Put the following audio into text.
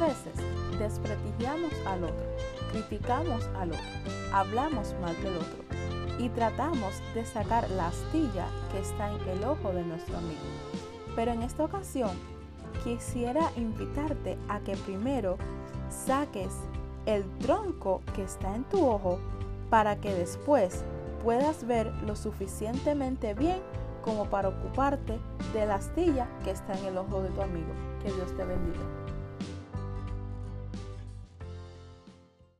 Veces desprestigiamos al otro, criticamos al otro, hablamos mal del otro y tratamos de sacar la astilla que está en el ojo de nuestro amigo. Pero en esta ocasión quisiera invitarte a que primero saques el tronco que está en tu ojo para que después puedas ver lo suficientemente bien como para ocuparte de la astilla que está en el ojo de tu amigo. Que Dios te bendiga.